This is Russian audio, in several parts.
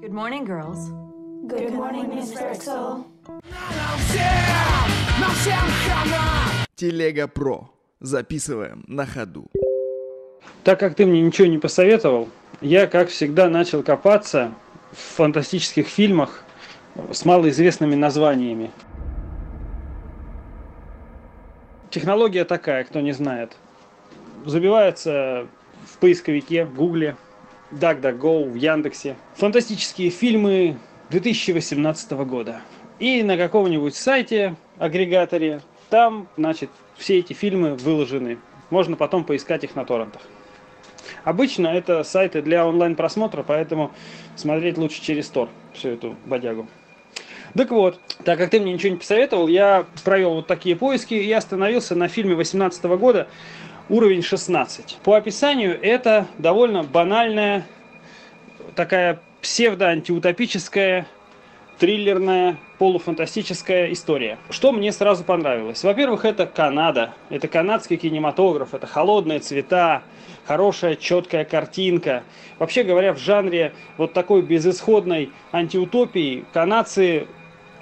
Good morning, girls. Good morning, Miss Rexel. Телега Про. Записываем на ходу. Так как ты мне ничего не посоветовал, я, как всегда, начал копаться в фантастических фильмах с малоизвестными названиями. Технология такая, кто не знает. Забивается в поисковике, в Гугле, DuckDuckGo, в Яндексе. Фантастические фильмы 2018 года. И на каком-нибудь сайте, агрегаторе, там, значит, все эти фильмы выложены. Можно потом поискать их на торрентах. Обычно это сайты для онлайн-просмотра, поэтому смотреть лучше через Тор всю эту бодягу. Так вот, так как ты мне ничего не посоветовал, я провел вот такие поиски и остановился на фильме 18 года уровень 16. По описанию это довольно банальная, такая псевдо-антиутопическая, триллерная, полуфантастическая история. Что мне сразу понравилось? Во-первых, это Канада, это канадский кинематограф, это холодные цвета, хорошая четкая картинка. Вообще говоря, в жанре вот такой безысходной антиутопии канадцы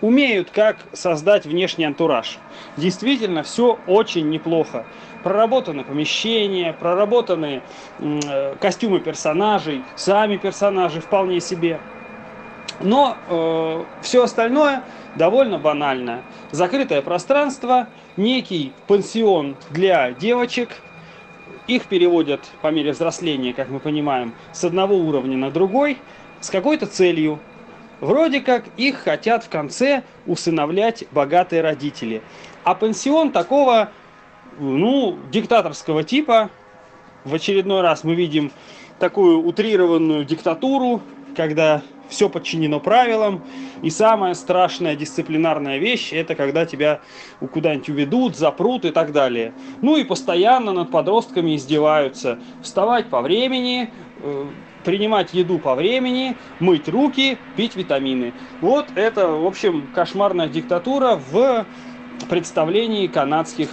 умеют, как создать внешний антураж. Действительно, все очень неплохо. Проработаны помещения, проработаны э, костюмы персонажей, сами персонажи вполне себе. Но э, все остальное довольно банально. Закрытое пространство, некий пансион для девочек. Их переводят по мере взросления, как мы понимаем, с одного уровня на другой, с какой-то целью. Вроде как их хотят в конце усыновлять богатые родители. А пансион такого, ну, диктаторского типа. В очередной раз мы видим такую утрированную диктатуру, когда все подчинено правилам. И самая страшная дисциплинарная вещь, это когда тебя куда-нибудь уведут, запрут и так далее. Ну и постоянно над подростками издеваются. Вставать по времени, принимать еду по времени, мыть руки, пить витамины. Вот это, в общем, кошмарная диктатура в представлении канадских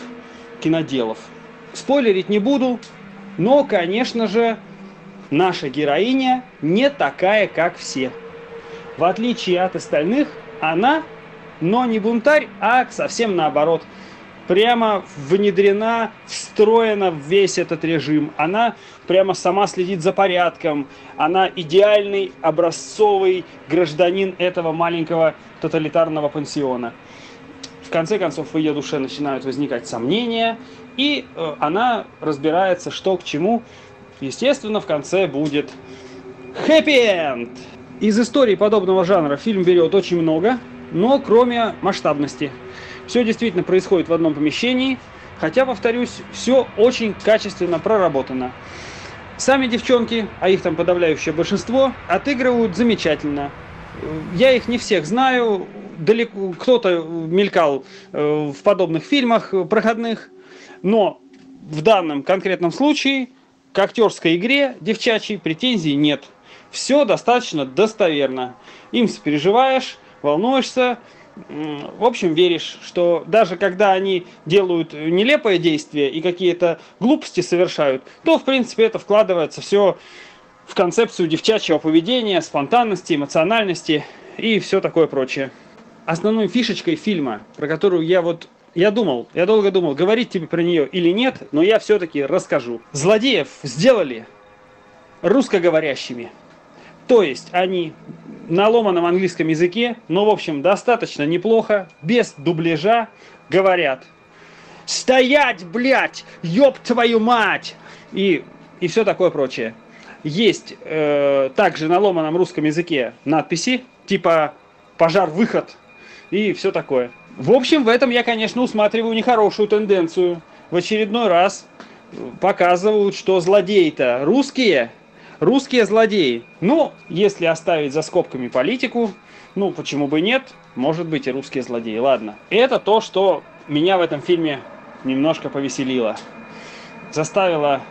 киноделов. Спойлерить не буду, но, конечно же, наша героиня не такая, как все. В отличие от остальных, она, но не бунтарь, а совсем наоборот. Прямо внедрена, встроена в весь этот режим. Она прямо сама следит за порядком. Она идеальный, образцовый гражданин этого маленького тоталитарного пансиона. В конце концов, в ее душе начинают возникать сомнения, и э, она разбирается, что к чему. Естественно, в конце будет хэппи-энд. Из истории подобного жанра фильм берет очень много, но кроме масштабности. Все действительно происходит в одном помещении, хотя, повторюсь, все очень качественно проработано. Сами девчонки, а их там подавляющее большинство, отыгрывают замечательно. Я их не всех знаю, далеко кто-то мелькал э, в подобных фильмах проходных, но в данном конкретном случае к актерской игре девчачьей претензий нет. Все достаточно достоверно. Им сопереживаешь, волнуешься, в общем, веришь, что даже когда они делают нелепое действие и какие-то глупости совершают, то, в принципе, это вкладывается все в концепцию девчачьего поведения, спонтанности, эмоциональности и все такое прочее. Основной фишечкой фильма, про которую я вот я думал, я долго думал, говорить тебе про нее или нет, но я все-таки расскажу. Злодеев сделали русскоговорящими. То есть они на ломаном английском языке, но в общем достаточно неплохо, без дубляжа говорят. Стоять, блядь, ёб твою мать! И, и все такое прочее. Есть э, также на ломаном русском языке надписи, типа пожар-выход и все такое. В общем, в этом я, конечно, усматриваю нехорошую тенденцию. В очередной раз показывают, что злодеи-то русские, русские злодеи. Ну, если оставить за скобками политику, ну, почему бы нет, может быть и русские злодеи, ладно. Это то, что меня в этом фильме немножко повеселило. Заставило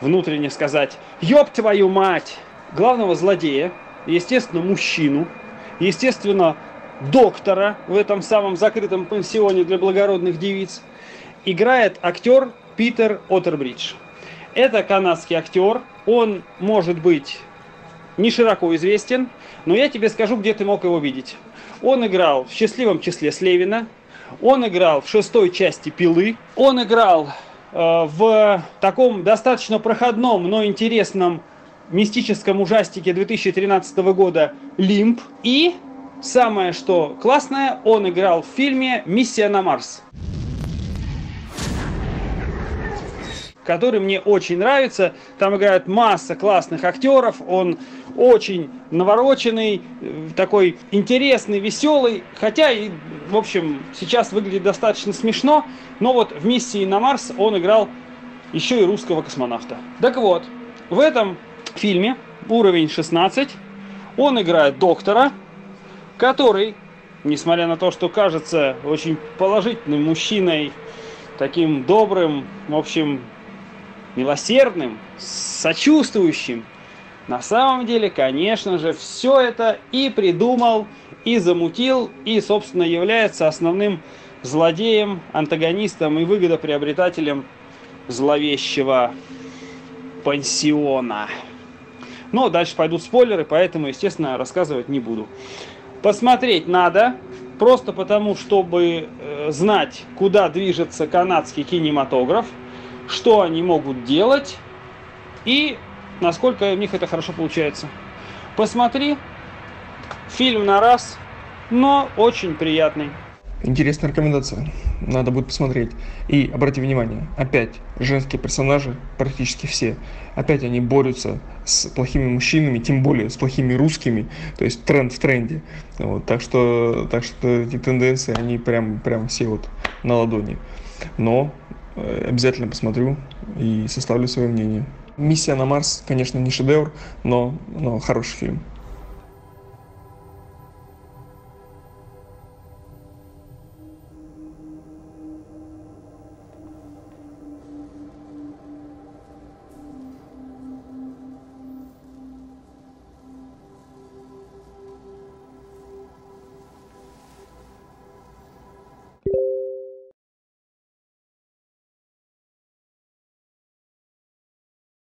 внутренне сказать «Ёб твою мать!» Главного злодея, естественно, мужчину, естественно, доктора в этом самом закрытом пансионе для благородных девиц, играет актер Питер Отербридж. Это канадский актер, он может быть не широко известен, но я тебе скажу, где ты мог его видеть. Он играл в счастливом числе Слевина, он играл в шестой части «Пилы», он играл э, в таком достаточно проходном, но интересном мистическом ужастике 2013 года «Лимб». И самое что классное, он играл в фильме «Миссия на Марс». Который мне очень нравится. Там играет масса классных актеров. Он очень навороченный, э, такой интересный, веселый. Хотя и, в общем, сейчас выглядит достаточно смешно. Но вот в «Миссии на Марс» он играл еще и русского космонавта. Так вот, в этом фильме уровень 16 он играет доктора, который, несмотря на то, что кажется очень положительным мужчиной, таким добрым, в общем, милосердным, сочувствующим. На самом деле, конечно же, все это и придумал, и замутил, и, собственно, является основным злодеем, антагонистом и выгодоприобретателем зловещего пансиона. Но дальше пойдут спойлеры, поэтому, естественно, рассказывать не буду. Посмотреть надо, просто потому, чтобы э, знать, куда движется канадский кинематограф – что они могут делать и насколько у них это хорошо получается. Посмотри, фильм на раз, но очень приятный. Интересная рекомендация. Надо будет посмотреть. И обрати внимание, опять женские персонажи, практически все, опять они борются с плохими мужчинами, тем более с плохими русскими, то есть тренд в тренде. Вот, так что, так что эти тенденции, они прям, прям все вот на ладони. Но обязательно посмотрю и составлю свое мнение. Миссия на Марс, конечно, не шедевр, но, но хороший фильм.